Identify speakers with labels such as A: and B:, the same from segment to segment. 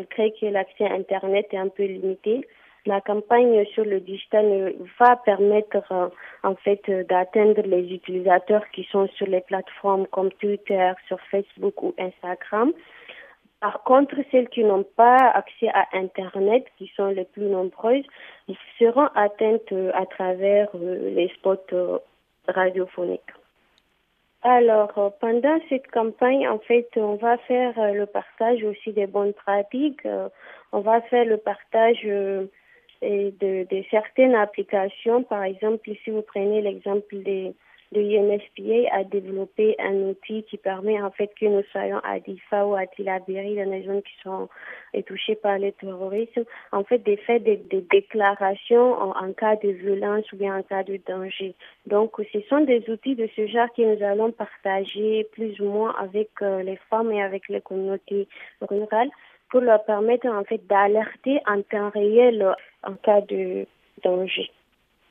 A: malgré que l'accès à Internet est un peu limité. La campagne sur le digital va permettre euh, en fait d'atteindre les utilisateurs qui sont sur les plateformes comme Twitter, sur Facebook ou Instagram. Par contre, celles qui n'ont pas accès à Internet, qui sont les plus nombreuses, seront atteintes euh, à travers euh, les spots radiophoniques. Alors, pendant cette campagne, en fait, on va faire le partage aussi des bonnes pratiques. On va faire le partage de, de, certaines applications. Par exemple, si vous prenez l'exemple de, de UNFPA a développé un outil qui permet en fait que nous soyons à Difa ou à Tilaberi, dans les zones qui sont touchées par le terrorisme, en fait, des faits des, des déclarations en, en, cas de violence ou bien en cas de danger. Donc, ce sont des outils de ce genre que nous allons partager plus ou moins avec euh, les femmes et avec les communautés rurales pour leur permettre en fait d'alerter en temps réel en cas de danger.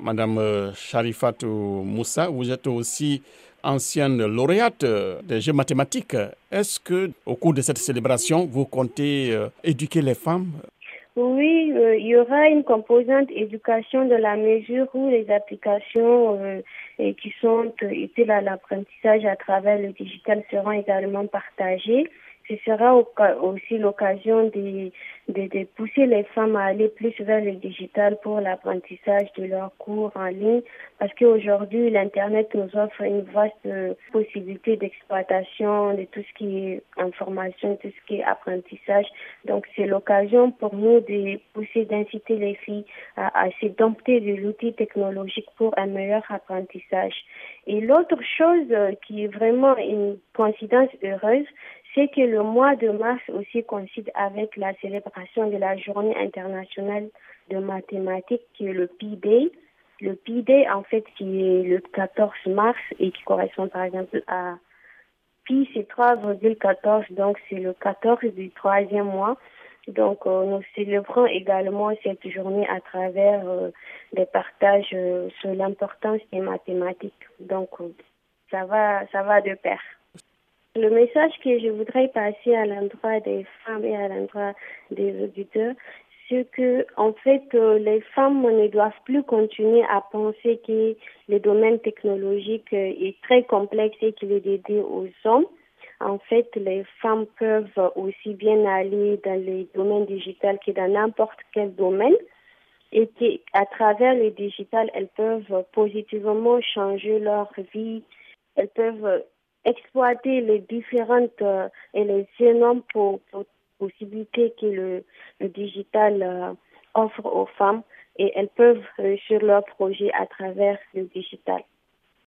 B: Madame euh, Sharifatou Moussa, vous êtes aussi ancienne lauréate euh, des Jeux mathématiques. Est-ce que, au cours de cette célébration, vous comptez euh, éduquer les femmes?
A: Oui, il y aura une composante éducation de la mesure où les applications qui sont utiles à l'apprentissage à travers le digital seront également partagées ce sera aussi l'occasion de, de, pousser les femmes à aller plus vers le digital pour l'apprentissage de leurs cours en ligne parce qu'aujourd'hui, l'Internet nous offre une vaste possibilité d'exploitation de tout ce qui est information, tout ce qui est apprentissage. Donc, c'est l'occasion pour nous de pousser, d'inciter les filles à, à se dompter de l'outil technologique pour un meilleur apprentissage. Et l'autre chose qui est vraiment une coïncidence heureuse, c'est que le mois de mars aussi coïncide avec la célébration de la journée internationale de mathématiques qui est le Pi Day. Le Pi Day, en fait, qui est le 14 mars et qui correspond par exemple à Pi, c'est 3,14, donc c'est le 14 du troisième mois. Donc, euh, nous célébrons également cette journée à travers euh, des partages euh, sur l'importance des mathématiques. Donc, euh, ça va, ça va de pair. Le message que je voudrais passer à l'endroit des femmes et à l'endroit des auditeurs, c'est que, en fait, euh, les femmes ne doivent plus continuer à penser que le domaine technologique euh, est très complexe et qu'il est dédié aux hommes. En fait, les femmes peuvent aussi bien aller dans les domaines digital que dans n'importe quel domaine et qu'à travers le digital, elles peuvent positivement changer leur vie. Elles peuvent exploiter les différentes euh, et les énormes possibilités que le, le digital euh, offre aux femmes et elles peuvent réussir leur projet à travers le digital.